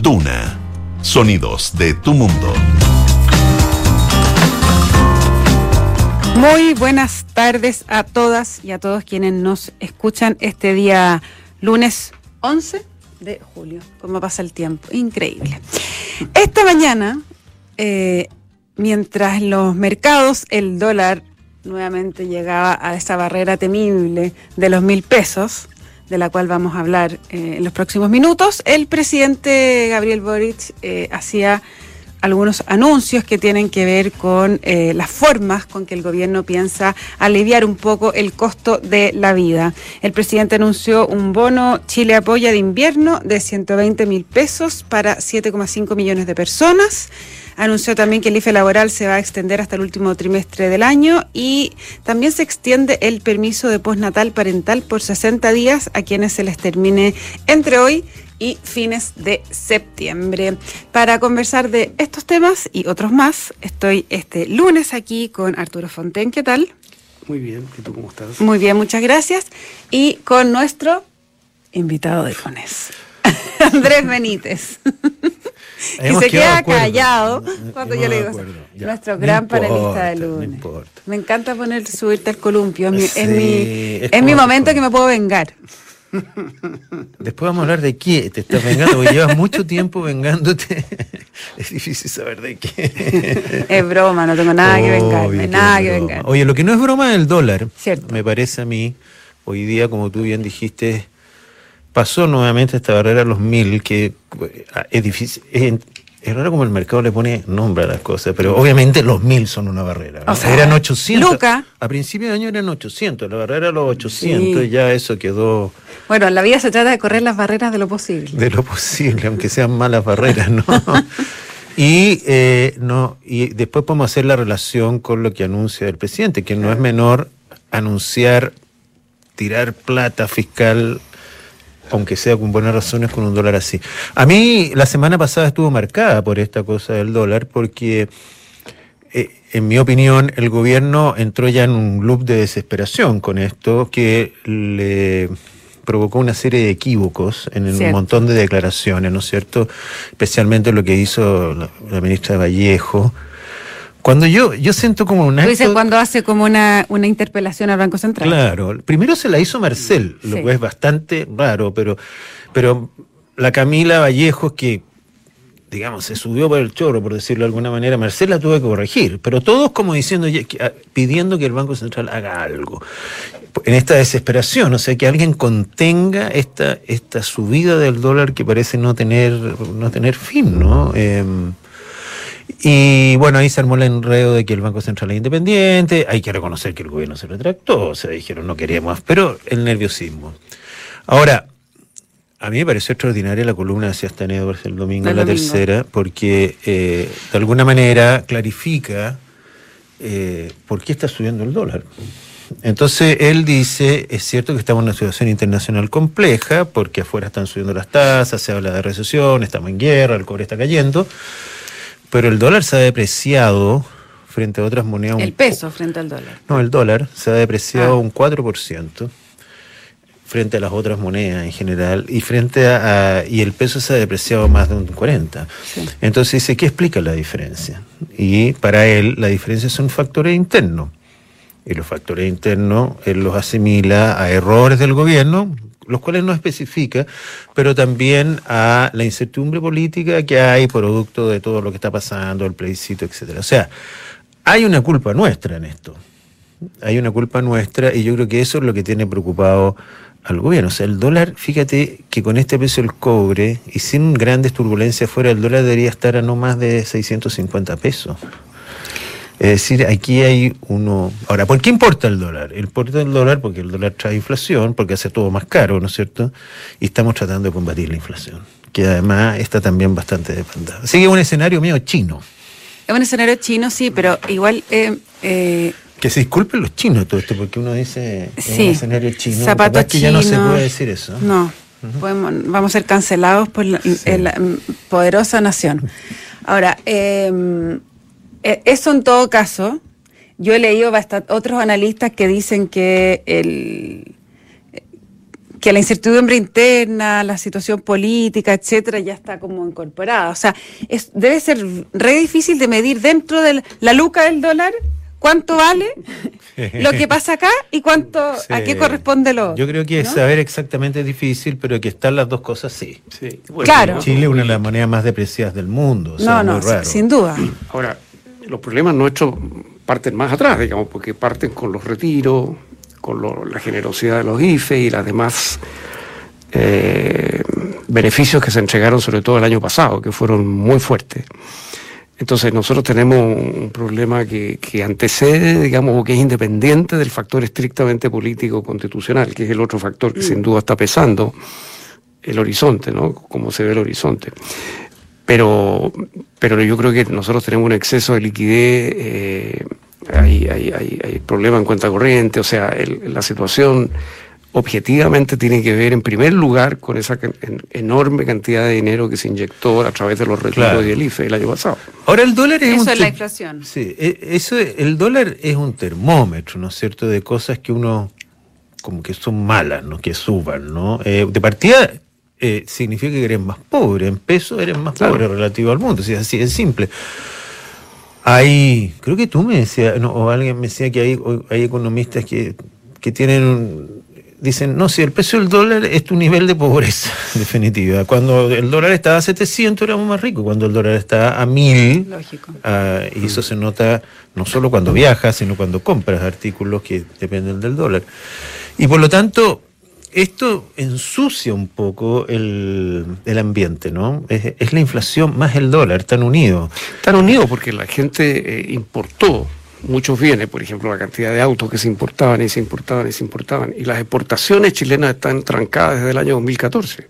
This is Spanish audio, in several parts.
Duna. Sonidos de tu mundo. Muy buenas tardes a todas y a todos quienes nos escuchan este día lunes 11 de julio. ¿Cómo pasa el tiempo? Increíble. Esta mañana, eh, mientras los mercados, el dólar nuevamente llegaba a esa barrera temible de los mil pesos, de la cual vamos a hablar eh, en los próximos minutos, el presidente Gabriel Boric eh, hacía algunos anuncios que tienen que ver con eh, las formas con que el gobierno piensa aliviar un poco el costo de la vida. El presidente anunció un bono Chile Apoya de invierno de 120 mil pesos para 7,5 millones de personas. Anunció también que el IFE laboral se va a extender hasta el último trimestre del año y también se extiende el permiso de postnatal parental por 60 días a quienes se les termine entre hoy y fines de septiembre. Para conversar de estos temas y otros más, estoy este lunes aquí con Arturo Fonten. ¿Qué tal? Muy bien, ¿y tú cómo estás? Muy bien, muchas gracias. Y con nuestro invitado de lunes, Andrés Benítez. y se queda callado cuando yo le digo nuestro gran panelista de lunes. me encanta poner subirte al columpio. Es mi, es mi momento que me puedo vengar. Después vamos a hablar de qué te estás vengando, porque llevas mucho tiempo vengándote. Es difícil saber de qué. Es broma, no tengo nada que vengarme, nada que vengar. Oye, lo que no es broma es el dólar. Cierto. Me parece a mí, hoy día, como tú bien dijiste, pasó nuevamente esta barrera a los mil, que es difícil, es raro como el mercado le pone nombre a las cosas, pero obviamente los mil son una barrera. O sea, eran 800. Luca. A principio de año eran 800, la barrera era los 800 y ya eso quedó. Bueno, en la vida se trata de correr las barreras de lo posible. De lo posible, aunque sean malas barreras, ¿no? y, eh, no, y después podemos hacer la relación con lo que anuncia el presidente, que no es menor anunciar tirar plata fiscal aunque sea con buenas razones, con un dólar así. A mí la semana pasada estuvo marcada por esta cosa del dólar, porque eh, en mi opinión el gobierno entró ya en un loop de desesperación con esto que le provocó una serie de equívocos en un montón de declaraciones, ¿no es cierto? Especialmente lo que hizo la, la ministra Vallejo, cuando yo, yo siento como una. Tú dices cuando hace como una, una interpelación al Banco Central. Claro, primero se la hizo Marcel, lo cual es bastante raro, pero, pero la Camila Vallejo, que digamos, se subió por el chorro, por decirlo de alguna manera, Marcel la tuvo que corregir, pero todos como diciendo, ah, pidiendo que el Banco Central haga algo. En esta desesperación, o sea, que alguien contenga esta, esta subida del dólar que parece no tener, no tener fin, ¿no? Em, y bueno, ahí se armó el enredo de que el Banco Central es independiente, hay que reconocer que el gobierno se retractó, o sea, dijeron no queríamos, pero el nerviosismo. Ahora, a mí me pareció extraordinaria la columna de Sebastián Edwards el domingo, la tercera, porque eh, de alguna manera clarifica eh, por qué está subiendo el dólar. Entonces él dice, es cierto que estamos en una situación internacional compleja, porque afuera están subiendo las tasas, se habla de recesión, estamos en guerra, el cobre está cayendo, pero el dólar se ha depreciado frente a otras monedas. El peso frente al dólar. No, el dólar se ha depreciado ah. un 4% frente a las otras monedas en general y frente a, y el peso se ha depreciado más de un 40. Entonces dice, ¿qué explica la diferencia? Y para él la diferencia son factores internos. Y los factores internos él los asimila a errores del gobierno, los cuales no especifica, pero también a la incertidumbre política que hay producto de todo lo que está pasando, el plebiscito, etcétera. O sea, hay una culpa nuestra en esto. Hay una culpa nuestra y yo creo que eso es lo que tiene preocupado al gobierno. O sea, el dólar, fíjate que con este precio del cobre y sin grandes turbulencias fuera, el dólar debería estar a no más de 650 pesos. Es decir, aquí hay uno... Ahora, ¿por qué importa el dólar? Importa el dólar porque el dólar trae inflación, porque hace todo más caro, ¿no es cierto? Y estamos tratando de combatir la inflación, que además está también bastante demandada. Así que es un escenario medio chino. Es un escenario chino, sí, pero igual... Eh, eh, que se disculpen los chinos todo esto, porque uno dice sí, un escenario chino. Zapatos que ya no se puede decir eso. No, vamos a ser cancelados por la, poderosa nación. Ahora, eh, eso en todo caso, yo he leído otros analistas que dicen que el que la incertidumbre interna, la situación política, etcétera, ya está como incorporada. O sea, es, debe ser re difícil de medir dentro de la luca del dólar cuánto vale lo que pasa acá y cuánto a qué corresponde lo Yo creo que saber exactamente es difícil, pero que están las dos cosas sí. claro. Chile es una de las monedas más depreciadas del mundo. no, no, sin duda. Ahora, los problemas nuestros parten más atrás, digamos, porque parten con los retiros, con la generosidad de los IFE y las demás eh, beneficios que se entregaron sobre todo el año pasado, que fueron muy fuertes. Entonces nosotros tenemos un problema que, antecede, digamos, o que es independiente del factor estrictamente político constitucional, que es el otro factor que sin mm. duda está pesando el horizonte, ¿no? Cómo se ve el horizonte. Pero, pero yo creo que nosotros tenemos un exceso de liquidez, eh, hay, hay, hay, hay problemas en cuenta corriente, o sea, la situación objetivamente tiene que ver en primer lugar con esa enorme cantidad de dinero que se inyectó a través de los retiros y el IFE el año pasado. Ahora el dólar es eso es la inflación. Sí, e, eso el dólar es un termómetro, ¿no es cierto?, de cosas que uno como que son malas, ¿no? Que suban, ¿no? Eh, de partida eh, significa que eres más pobre, en peso eres más pobre relativo al mundo, así es simple. Hay, creo que tú me decías, o alguien me decía que hay, hay economistas que, que tienen dicen, no, si el precio del dólar es tu nivel de pobreza, definitiva. Cuando el dólar estaba a 700 éramos más ricos, cuando el dólar está a 1000, ah, y eso se nota no solo cuando viajas, sino cuando compras artículos que dependen del dólar. Y por lo tanto, esto ensucia un poco el, ambiente, ¿no? Es, la inflación más el dólar, están unidos. Están unidos porque la gente eh, importó muchos bienes, por ejemplo, la cantidad de autos que se importaban y se importaban y se importaban. Y las exportaciones chilenas están trancadas desde el año 2014.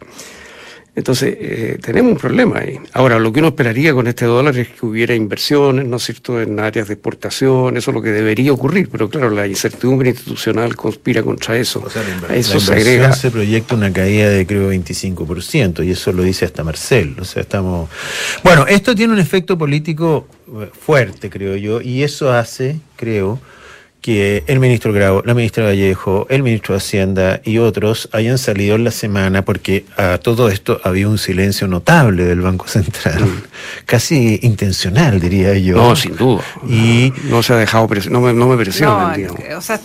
Entonces, eh, tenemos un problema ahí. Ahora, lo que uno esperaría con este dólar es que hubiera inversiones, ¿no es cierto?, en áreas de exportación, eso es lo que debería ocurrir, pero claro, la incertidumbre institucional conspira contra eso. O sea, la eso se agrega. se proyecta una caída de, creo, 25%, y eso lo dice hasta Marcel. O sea, estamos. Bueno, esto tiene un efecto político eh, fuerte, creo yo, y eso hace, creo, que el ministro Grau, la ministra Vallejo, el ministro de Hacienda y otros hayan salido en la semana porque a todo esto había un silencio notable del Banco Central, mm. casi intencional, diría yo. No, sin duda. Y no se ha dejado no me, no me presiona. o sea,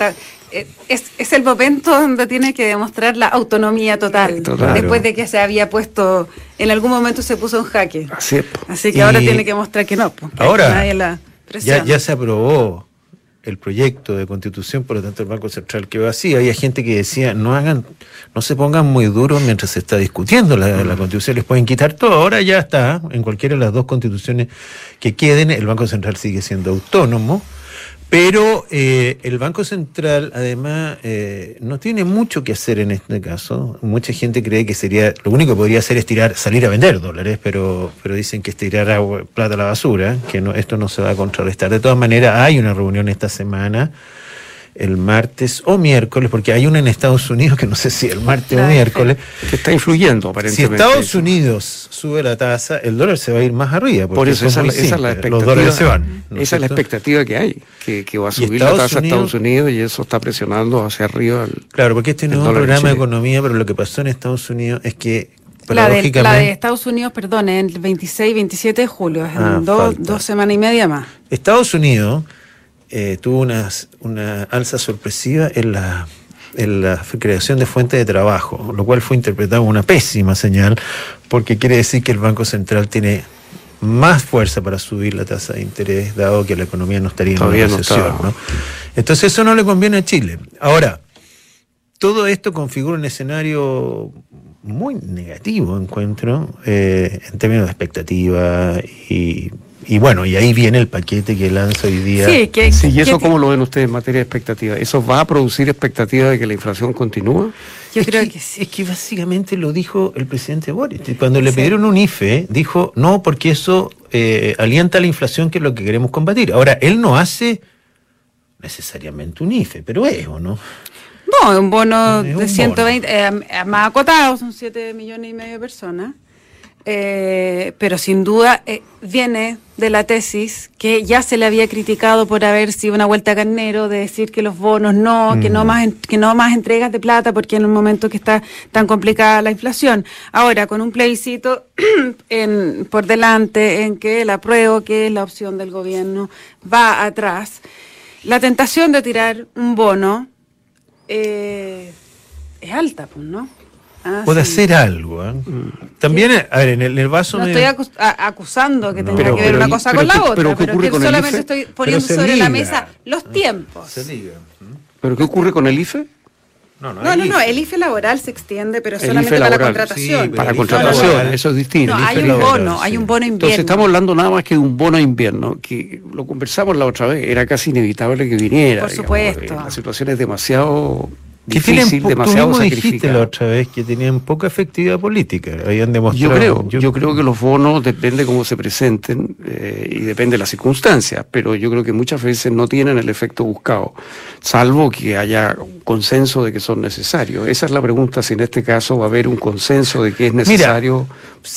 eh, es, el momento donde tiene que demostrar la autonomía total, después de que se había puesto, en algún momento se puso en jaque. Así, Así que ahora tiene que mostrar que no. ahora ya, ya se aprobó el proyecto de constitución, por lo tanto el Banco Central quedó así. Había gente que decía, no hagan, no se pongan muy duros mientras se está discutiendo la, la constitución, les pueden quitar todo. Ahora ya está, en cualquiera de las dos constituciones que queden, el Banco Central sigue siendo autónomo pero eh, el Banco Central, además, eh, no tiene mucho que hacer en este caso. Mucha gente cree que sería, lo único que podría hacer es tirar, salir a vender dólares, pero, pero dicen que es tirar agua, plata a la basura, que no, esto no se va a contrarrestar. De todas maneras, hay una reunión esta semana el martes o miércoles, porque hay una en Estados Unidos que no sé si el martes o miércoles. Que está influyendo aparentemente. Si Estados Unidos sube la tasa, el dólar se va a ir más arriba. Por eso esa, es la expectativa. Los dólares se van. esa es la expectativa que hay, que, va a subir la tasa a Estados Unidos y eso está presionando hacia arriba. claro, porque este no es un programa de economía, pero lo que pasó en Estados Unidos es que la de, la de, Estados Unidos, perdón, el 26 y 27 de julio, es en ah, dos, dos semanas y media más. Estados Unidos eh, tuvo una, una alza sorpresiva en la, en la creación de fuentes de trabajo, lo cual fue interpretado como una pésima señal, porque quiere decir que el Banco Central tiene más fuerza para subir la tasa de interés, dado que la economía no estaría en una recesión. Entonces eso no le conviene a Chile. Ahora, todo esto configura un escenario muy negativo, encuentro, eh, en términos de expectativa y y bueno, y ahí viene el paquete que lanza hoy día. Sí, que, sí ¿y eso cómo lo ven ustedes en materia de expectativa? ¿Eso va a producir expectativa de que la inflación continúe? Yo creo que, sí. Es que básicamente lo dijo el presidente Boris. Cuando le pidieron un IFE, dijo, no, porque eso eh, alienta la inflación, que es lo que queremos combatir. Ahora, él no hace necesariamente un IFE, pero es, ¿o no? No, un bono de 120, eh, más acotado, son 7 millones y medio de personas. Eh, pero sin duda viene de la tesis, que ya se le había criticado por haber sido una vuelta carnero, de decir que los bonos no, que no más que no más entregas de plata, porque en un momento que está tan complicada la inflación. Ahora, con un plebiscito en, por delante, en que el apruebo, que es la opción del gobierno, va atrás, la tentación de tirar un bono eh, es alta, pues, ¿no? Ah, puede hacer algo. ¿eh? También, a ver, en el, vaso. No estoy acusando que tenga que ver una cosa con la otra, pero, ¿qué ocurre con solamente el IFE? estoy poniendo sobre la mesa los tiempos. Se liga. ¿Pero qué ocurre con el IFE? No, no, no, no, el IFE laboral se extiende, pero solamente para la contratación. para la contratación, eso es distinto. No, hay un bono, hay un bono invierno. Entonces estamos hablando nada más que de un bono invierno, que lo conversamos la otra vez, era casi inevitable que viniera. Por supuesto. La situación es demasiado difícil, demasiado tú dijiste la otra vez que tenían poca efectividad política. Habían demostrado. Yo creo, yo, creo que los bonos depende cómo se presenten eh, y depende de las circunstancias, pero yo creo que muchas veces no tienen el efecto buscado, salvo que haya un consenso de que son necesarios. Esa es la pregunta, si en este caso va a haber un consenso de que es necesario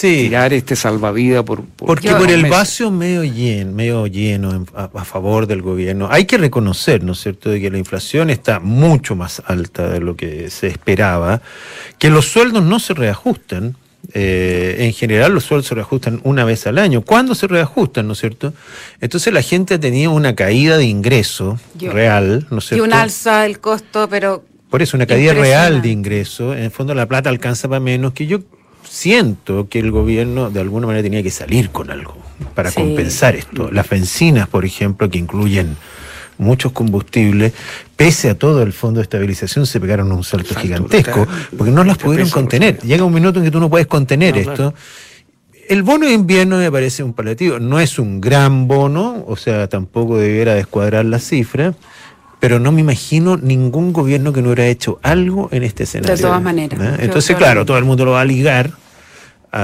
tirar este salvavidas por, Porque por el vaso medio lleno, medio lleno a, a favor del gobierno, hay que reconocer, ¿no es cierto?, de que la inflación está mucho más alta de lo que se esperaba, que los sueldos no se reajustan. Eh, en general los sueldos se reajustan una vez al año. ¿Cuándo se reajustan, no es cierto? Entonces la gente tenía una caída de ingreso real, ¿no es cierto? Y un alza del costo, pero... Por eso, una caída real de ingreso. En el fondo la plata alcanza para menos que yo siento que el gobierno de alguna manera tenía que salir con algo para compensar esto. Las bencinas, por ejemplo, que incluyen muchos combustibles, pese a todo el fondo de estabilización, se pegaron un salto gigantesco, porque no las pudieron contener. Llega un minuto en que tú no puedes contener esto. El bono de invierno me parece un paliativo. No es un gran bono, o sea, tampoco debiera descuadrar la cifra, pero no me imagino ningún gobierno que no hubiera hecho algo en este escenario. De todas maneras. ¿Eh? Entonces, claro, todo el mundo lo va a ligar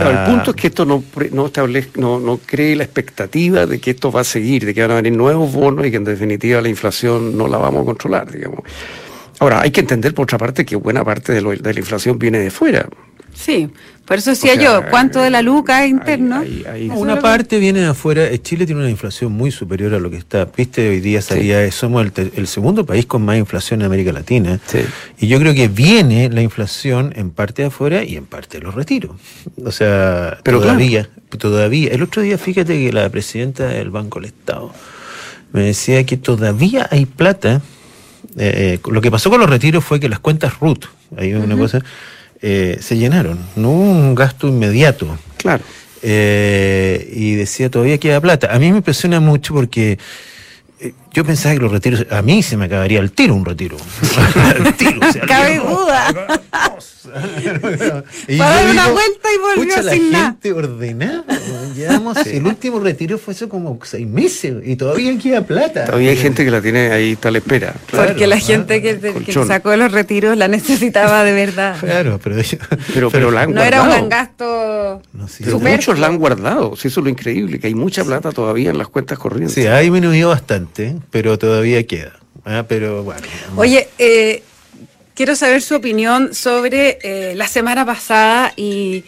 el punto es que esto no, no, establece, no, no cree la expectativa de que esto va a seguir, de que van a venir nuevos bonos y que en definitiva la inflación no la vamos a controlar, digamos. Ahora, hay que entender por otra parte que buena parte de, de la inflación viene de fuera. Sí, por eso decía yo, ¿cuánto de la luca interno? una parte viene de afuera. Eh, Chile tiene una inflación muy superior a lo que está. Viste, hoy día salía, somos el, segundo país con más inflación en América Latina. Y yo creo que viene la inflación en parte de afuera y en parte de los retiros. O sea, Pero todavía, todavía. El otro día, fíjate que la presidenta del Banco del Estado me decía que todavía hay plata. Eh, eh, lo que pasó con los retiros fue que las cuentas RUT, hay una cosa eh, se llenaron. No hubo un gasto inmediato. Claro. Eh, y decía, todavía queda plata. A mí me impresiona mucho porque eh, yo pensaba que los retiros, a mí se me acabaría el tiro un retiro. el tiro, Cabe duda. Para dar una vuelta y volvió sin la gente ordenada. Llevamos, el último retiro fue hace como seis meses y todavía queda plata. Todavía hay gente que la tiene ahí tal espera. Porque la gente que, que, sacó los retiros la necesitaba de verdad. Claro, pero, pero, pero, la han no era un gasto. muchos la han guardado. Sí, eso es lo increíble, que hay mucha plata todavía en las cuentas corrientes. Sí, ha disminuido bastante, pero todavía queda. Ah, pero bueno. Oye, eh, quiero saber su opinión sobre eh, la semana pasada y,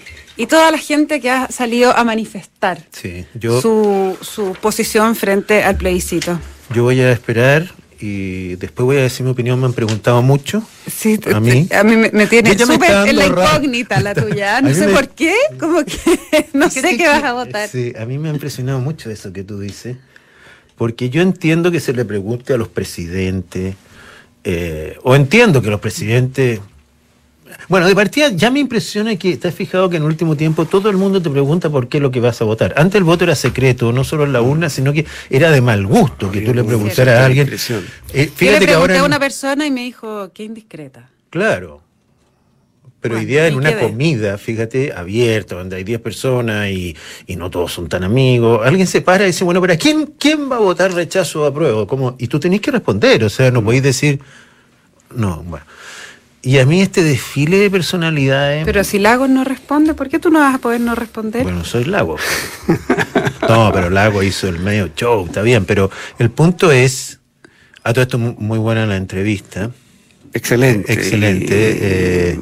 toda la gente que ha salido a manifestar su, su posición frente al plebiscito. Yo voy a esperar y después voy a decir mi opinión, me han preguntado mucho. Sí, a mí, a mí me, tiene súper en la incógnita la tuya. No sé por qué, como que no sé qué vas a votar. Sí, a mí me ha impresionado mucho eso que tú dices, porque yo entiendo que se le pregunte a los presidentes, eh, o entiendo que los presidentes... Bueno, de partida ya me impresiona que te has fijado que en el último tiempo todo el mundo te pregunta por qué lo que vas a votar. Antes el voto era secreto, no solo en la urna, sino que era de mal gusto que tú le preguntaras a alguien. Eh, fíjate Yo le pregunté a una persona y me dijo, qué indiscreta. Claro. Pero hoy día en una comida, fíjate, abierta, donde hay 10 personas y, no todos son tan amigos, alguien se para y dice, bueno, pero ¿quién, quién va a votar rechazo o apruebo? Como, y tú tenés que responder, o sea, no podéis decir, no, bueno. Y a mí este desfile de personalidades... Pero si Lagos no responde, ¿por qué tú no vas a poder no responder? Bueno, soy Lagos. no, pero Lagos hizo el medio show, está bien, pero el punto es, a todo esto muy buena la entrevista. Excelente. Excelente. Eh,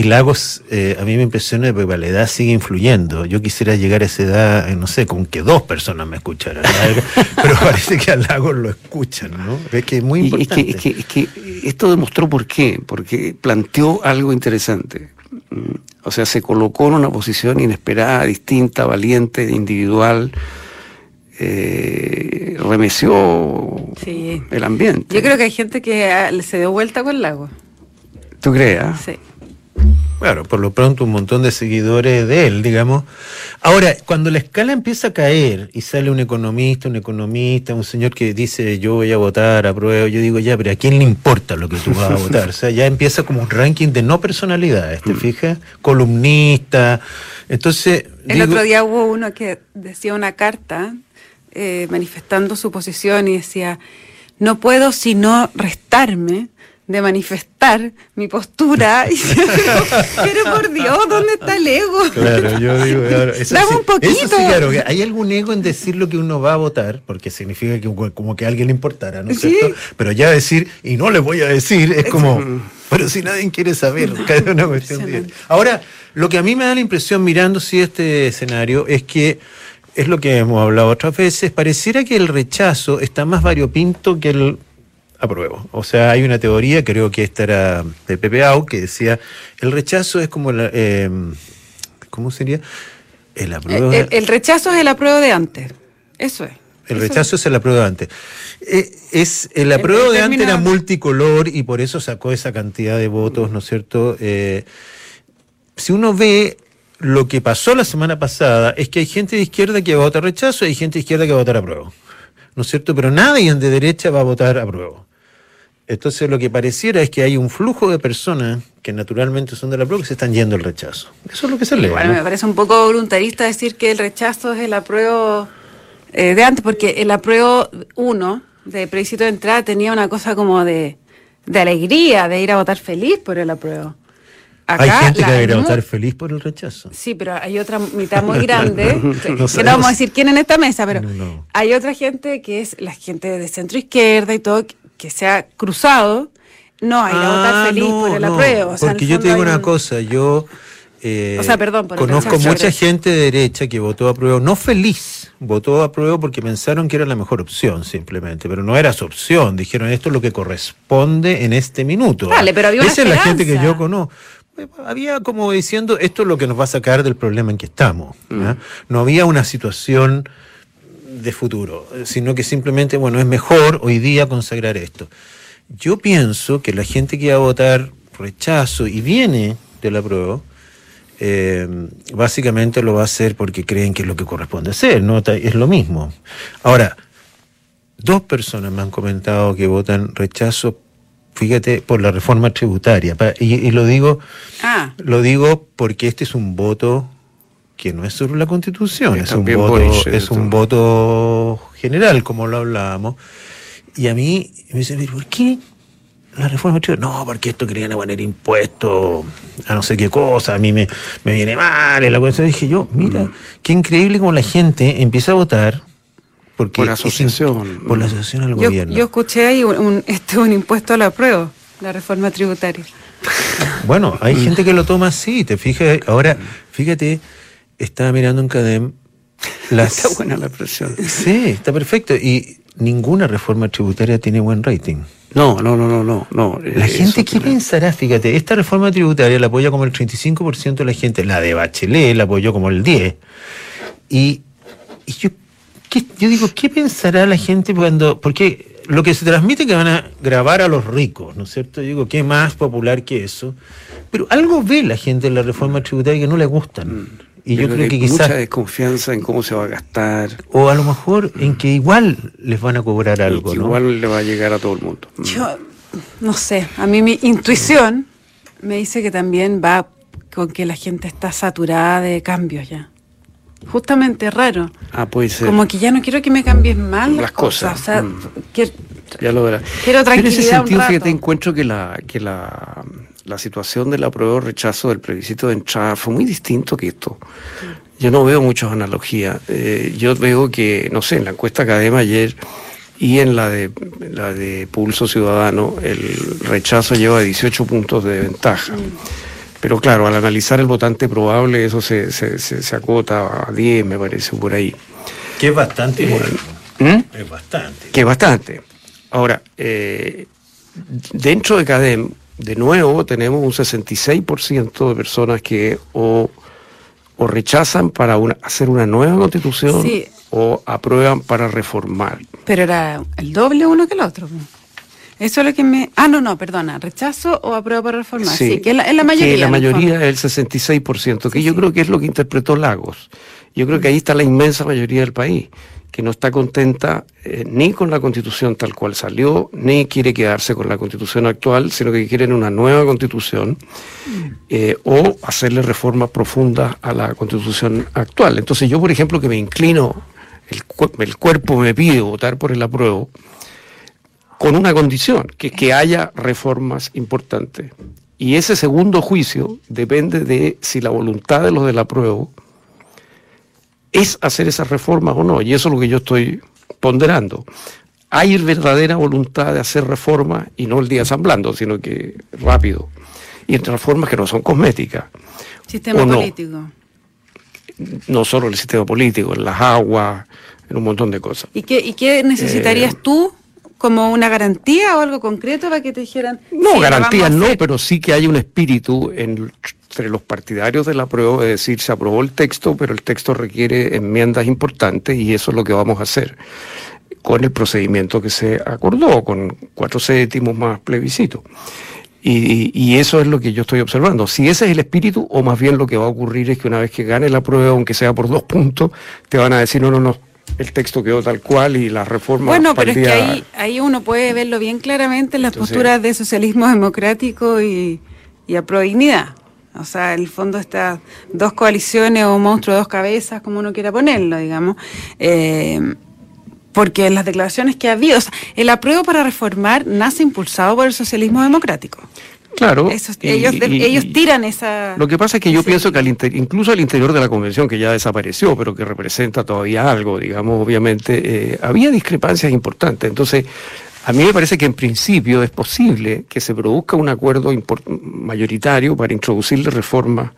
Y Lagos, eh, a mí me impresiona porque la edad sigue influyendo. Yo quisiera llegar a esa edad, eh, no sé, con que dos personas me escucharan. pero parece que a Lagos lo escuchan, ¿no? Es que es muy importante. Es que, es que, esto demostró por qué. Porque planteó algo interesante. Mm, o sea, se colocó en una posición inesperada, distinta, valiente, individual. Eh, remeció el ambiente. Yo creo que hay gente que ah, se dio vuelta con Lagos. ¿Tú crees? Ah? Sí. Claro, por lo pronto un montón de seguidores de él, digamos. Ahora, cuando la escala empieza a caer y sale un economista, un economista, un señor que dice yo voy a votar, apruebo, yo digo ya, pero ¿a quién le importa lo que tú vas a votar? O sea, ya empieza como un ranking de no personalidades, ¿te mm. fijas? Columnista. Entonces. El otro día hubo uno que decía una carta eh, manifestando su posición y decía, no puedo sino restarme de manifestar mi postura. pero, por Dios, ¿dónde está el ego? Claro, yo digo, claro, eso Dame un poquito. claro, hay algún ego en decir lo que uno va a votar, porque significa que como que a alguien le importara, ¿no es cierto? Pero ya decir, y no le voy a decir, es como, pero si nadie quiere saber, cada una cuestión de... Ahora, lo que a mí me da la impresión mirando si este escenario es que es lo que hemos hablado otras veces, pareciera que el rechazo está más variopinto que el apruebo. O sea, hay una teoría, creo que esta era de Pepe Au, que decía, el rechazo es como la... Eh, ¿Cómo sería? El apruebo... El, rechazo es el apruebo de antes. Eso es. El rechazo es el apruebo de antes. Eh, es, el apruebo de antes era multicolor y por eso sacó esa cantidad de votos, ¿no es cierto? Eh, si uno ve lo que pasó la semana pasada, es que hay gente de izquierda que va a votar rechazo y hay gente de izquierda que va a votar apruebo. ¿No es cierto? Pero nadie de derecha va a votar apruebo. Entonces lo que pareciera es que hay un flujo de personas que naturalmente son de la prueba que se están yendo al rechazo. Eso es lo que se lee. Bueno, me parece un poco voluntarista decir que el rechazo es el apruebo eh, de antes, porque el apruebo uno de plebiscito de entrada tenía una cosa como de, alegría, de ir a votar feliz por el apruebo. hay gente que ir a votar feliz por el rechazo. Sí, pero hay otra mitad muy grande, que, no, vamos a decir quién en esta mesa, pero hay otra gente que es la gente de centro izquierda y todo, que se ha cruzado, no hay a votar ah, feliz por el apruebo. porque yo te digo una cosa, yo eh, perdón, conozco mucha gente de derecha que votó a prueba, no feliz, votó a prueba porque pensaron que era la mejor opción simplemente, pero no era su opción, dijeron esto es lo que corresponde en este minuto. Vale, pero había Esa es la gente que yo conozco. Había como diciendo, esto es lo que nos va a sacar del problema en que estamos. Mm. No había una situación de futuro, sino que simplemente, bueno, es mejor hoy día consagrar esto. Yo pienso que la gente que va a votar rechazo y viene de la prueba, eh, básicamente lo va a hacer porque creen que es lo que corresponde hacer, ¿no? Es lo mismo. Ahora, dos personas me han comentado que votan rechazo, fíjate, por la reforma tributaria. Y, lo digo, ah. lo digo porque este es un voto que no es sobre la constitución, es un, voto, es un voto general, como lo hablábamos. Y a mí me dicen, ¿por qué la reforma No, porque esto querían poner impuestos a no sé qué cosa, a mí me, me viene mal. Y la cosa dije yo, mira, mm. qué increíble como la gente empieza a votar porque por la asociación. por la asociación al gobierno. Yo escuché ahí un, este, un impuesto a la prueba, la reforma tributaria. Bueno, hay mm. gente que lo toma así, te fijas, ahora, fíjate, estaba mirando un CADEM. Las... Está buena la presión. Sí, está perfecto. Y ninguna reforma tributaria tiene buen rating. No, no, no, no, no. no la gente, ¿qué pensará? Fíjate, esta reforma tributaria la apoya como el 35% de la gente, la de Bachelet la apoyó como el 10%. Y, yo, yo digo, ¿qué pensará la gente cuando.? Porque lo que se transmite es que van a grabar a los ricos, ¿no es cierto? Yo digo, ¿qué más popular que eso? Pero algo ve la gente en la reforma tributaria que no le gustan. Y yo creo que quizás. Mucha desconfianza en cómo se va a gastar. O a lo mejor en que igual les van a cobrar algo. ¿no? Igual le va a llegar a todo el mundo. Mm. Yo, no sé, a mí mi intuición me dice que también va con que la gente está saturada de cambios ya. Justamente raro. Ah, puede ser. Como que ya no quiero que me cambies mal las, cosas. O sea, mm. ya lo verás. Quiero tranquilidad. en ese sentido, fíjate, encuentro que la, que la la situación del apruebo rechazo del plebiscito de entrada fue muy distinto que esto. Yo no veo muchas analogías. Eh, yo veo que, no sé, en la encuesta Academa ayer y en la de, la de Pulso Ciudadano, el rechazo lleva 18 puntos de ventaja. pero claro, al analizar el votante probable, eso se, se, se, acota a 10, me parece, por ahí. Que es bastante. Eh, ¿Mm? Es bastante. Que es bastante. Ahora, eh, dentro de CADEM, de nuevo, tenemos un 66% de personas que o, o rechazan para hacer una nueva constitución o aprueban para reformar. Pero era el doble uno que el otro. Eso es lo que me... Ah, no, no, perdona. ¿Rechazo o apruebo para reformar? Sí, que es la, mayoría. Que la mayoría es el 66%, que yo creo que es lo que interpretó Lagos. Yo creo que ahí está la inmensa mayoría del país, que no está contenta eh, ni con la constitución tal cual salió, ni quiere quedarse con la constitución actual, sino que quieren una nueva constitución eh, o hacerle reformas profundas a la constitución actual. Entonces yo, por ejemplo, que me inclino, el, el cuerpo me pide votar por el apruebo, con una condición, que que haya reformas importantes. Y ese segundo juicio depende de si la voluntad de los del apruebo es hacer esas reformas o no. Y eso es lo que yo estoy ponderando. Hay verdadera voluntad de hacer reformas y no el día asamblando, sino que rápido. Y entre reformas que no son cosméticas. Sistema político. No solo el sistema político, en las aguas, en un montón de cosas. ¿Y qué, y qué necesitarías eh, tú como una garantía o algo concreto para que te dijeran? No, garantía no, pero sí que hay un espíritu entre los partidarios de la prueba, es decir, se aprobó el texto, pero el texto requiere enmiendas importantes y eso es lo que vamos a hacer con el procedimiento que se acordó, con cuatro séptimos más plebiscito. Y, y, eso es lo que yo estoy observando. Si ese es el espíritu, o más bien lo que va a ocurrir es que una vez que gane la prueba, aunque sea por dos puntos, te van a decir, no, no, no, el texto quedó tal cual y la reforma. Bueno, pero es que ahí, ahí uno puede verlo bien claramente en las posturas de socialismo democrático y, y a dignidad. O sea, el fondo estas dos coaliciones o un monstruo de dos cabezas, como uno quiera ponerlo, digamos. Eh, porque en las declaraciones que ha habido, o sea, el apruebo para reformar nace impulsado por el socialismo democrático. Claro. ellos, ellos tiran esa... Lo que pasa es que yo pienso que al incluso al interior de la convención, que ya desapareció, pero que representa todavía algo, digamos, obviamente, eh, había discrepancias importantes. Entonces, a mí me parece que en principio es posible que se produzca un acuerdo mayoritario para introducirle reformas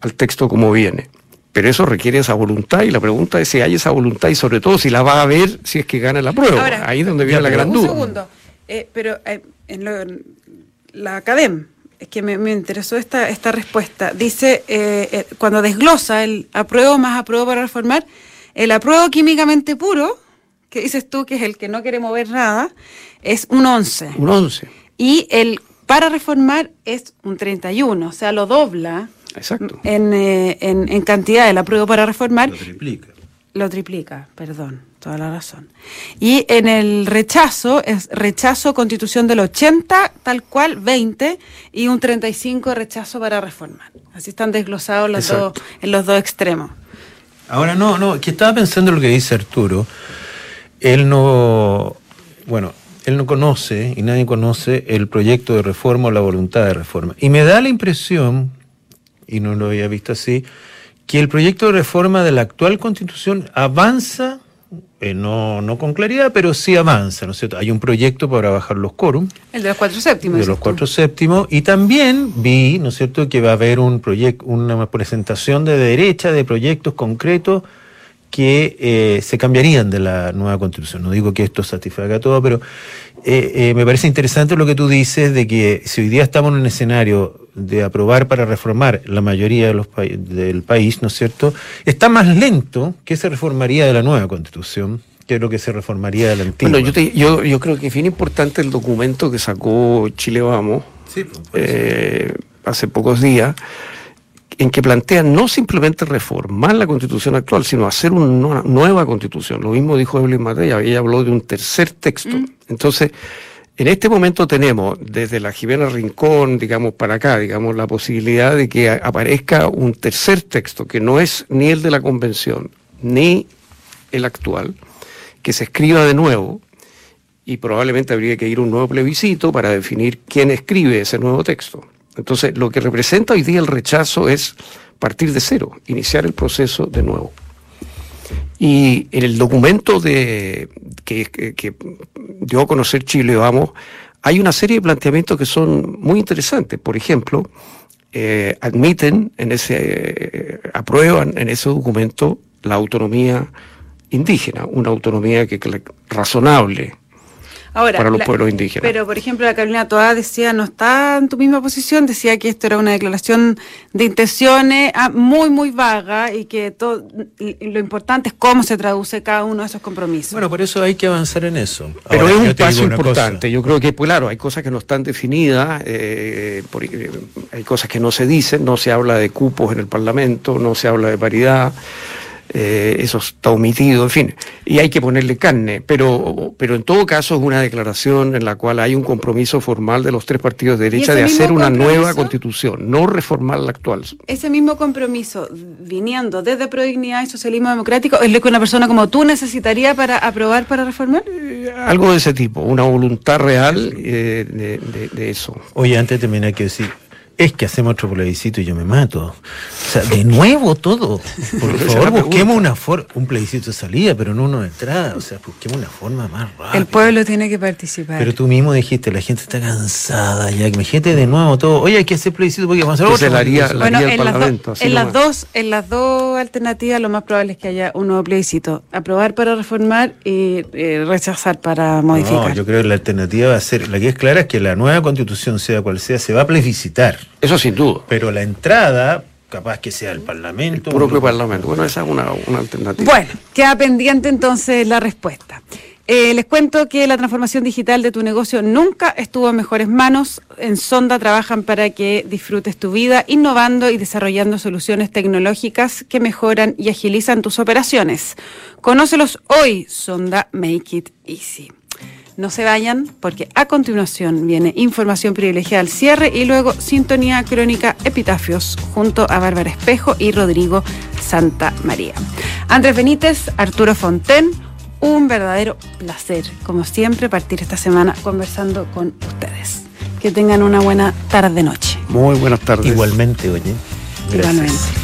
al texto como viene. Pero eso requiere esa voluntad y la pregunta es si hay esa voluntad y sobre todo si la va a haber si es que gana la prueba. Ahí es donde viene la gran duda. Un segundo, eh, pero eh, en lo, la Academ, es que me, interesó esta, esta respuesta. Dice, eh, eh, cuando desglosa el apruebo más apruebo para reformar, el apruebo químicamente puro, que dices tú que es el que no quiere mover nada, es un 11. Un 11. Y el para reformar es un 31, o sea, lo dobla Exacto. En, eh, en, en cantidad el apruebo para reformar. Lo triplica. Lo triplica, perdón toda la razón. Y en el rechazo, es rechazo constitución del 80, tal cual, 20, y un 35 rechazo para reformar. Así están desglosados los dos, en los dos extremos. Ahora, no, no, que estaba pensando lo que dice Arturo. Él no, bueno, él no conoce y nadie conoce el proyecto de reforma o la voluntad de reforma. Y me da la impresión, y no lo había visto así, que el proyecto de reforma de la actual constitución avanza eh, no, no con claridad, pero sí avanza, ¿no es cierto? Hay un proyecto para bajar los quórum. El de los cuatro séptimos. De los cuatro séptimos. Y también vi, ¿no es cierto?, que va a haber un proyecto, una presentación de derecha de proyectos concretos que eh, se cambiarían de la nueva constitución. No digo que esto satisfaga todo, pero eh, me parece interesante lo que tú dices de que si hoy día estamos en un escenario de aprobar para reformar la mayoría de los del país, ¿no es cierto?, está más lento que se reformaría de la nueva constitución que lo que se reformaría de la antigua. Bueno, yo, yo, creo que es bien importante el documento que sacó Chile Vamos pues, eh, hace pocos días, en que plantea no simplemente reformar la constitución actual, sino hacer una nueva constitución. Lo mismo dijo Evelyn Matei, ella habló de un tercer texto. Mm. Entonces, en este momento tenemos desde la Jimena Rincón, digamos, para acá, digamos, la posibilidad de que aparezca un tercer texto que no es ni el de la convención, ni el actual, que se escriba de nuevo y probablemente habría que ir a un nuevo plebiscito para definir quién escribe ese nuevo texto. Entonces, lo que representa hoy día el rechazo es partir de cero, iniciar el proceso de nuevo. Y en el documento de, que, dio a conocer Chile, vamos, hay una serie de planteamientos que son muy interesantes. Por ejemplo, eh, admiten en ese, eh, aprueban en ese documento la autonomía indígena, una autonomía que, que razonable, Ahora, para los la- pueblos indígenas. Pero, por ejemplo, la Carolina Toá decía, no está en tu misma posición, decía que esto era una declaración de intenciones ah, muy, muy vaga y que todo, lo importante es cómo se traduce cada uno de esos compromisos. Bueno, por eso hay que avanzar en eso. Pero Ahora, es un paso cosa. importante. Yo creo que, pues, claro, hay cosas que no están definidas, eh, por- eh, hay cosas que no se dicen, no se habla de cupos en el Parlamento, no se habla de paridad, eh, eso está omitido, en fin, y hay que ponerle carne. Pero, pero en todo caso es una declaración en la cual hay un compromiso formal de los tres partidos de derecha de hacer una nueva constitución, no reformar la actual. Ese mismo compromiso, viniendo desde Prodignidad y Socialismo Democrático, es lo que una persona como tú necesitaría para aprobar, para reformar. Algo de ese tipo, una voluntad real eh, de, de- de eso. Oye, antes de terminar, hay que decir, es que hacemos otro plebiscito y yo me mato. O sea, de nuevo todo. Por favor, busquemos una forma, un plebiscito de salida, pero no uno de entrada. O sea, busquemos una forma más rápida. El pueblo tiene que participar. Pero tú mismo dijiste, la gente está cansada ya. Imagínate de nuevo todo. Oye, hay que hacer plebiscito porque vamos a hacer otro. la haría- plebiscito. la Bueno, en, las, do- en dos, en las dos alternativas lo más probable es que haya un nuevo plebiscito. Aprobar para reformar y eh, rechazar para modificar. No, yo creo que la alternativa va a ser, la que es clara es que la nueva constitución, sea cual sea, se va a plebiscitar. Eso sin duda. Pero la entrada, capaz que sea el Parlamento. El propio un- Parlamento. Bueno, esa es una, una alternativa. Bueno, queda pendiente entonces la respuesta. Eh, les cuento que la transformación digital de tu negocio nunca estuvo en mejores manos. En Sonda trabajan para que disfrutes tu vida, innovando y desarrollando soluciones tecnológicas que mejoran y agilizan tus operaciones. Conócelos hoy, Sonda Make It Easy. No se vayan porque a continuación viene información privilegiada al cierre y luego sintonía crónica epitafios junto a Bárbara Espejo y Rodrigo Santa María. Andrés Benítez, Arturo Fonten, un verdadero placer, como siempre, partir esta semana conversando con ustedes. Que tengan una buena tarde-noche. Muy buenas tardes. Igualmente, oye. Gracias. Igualmente.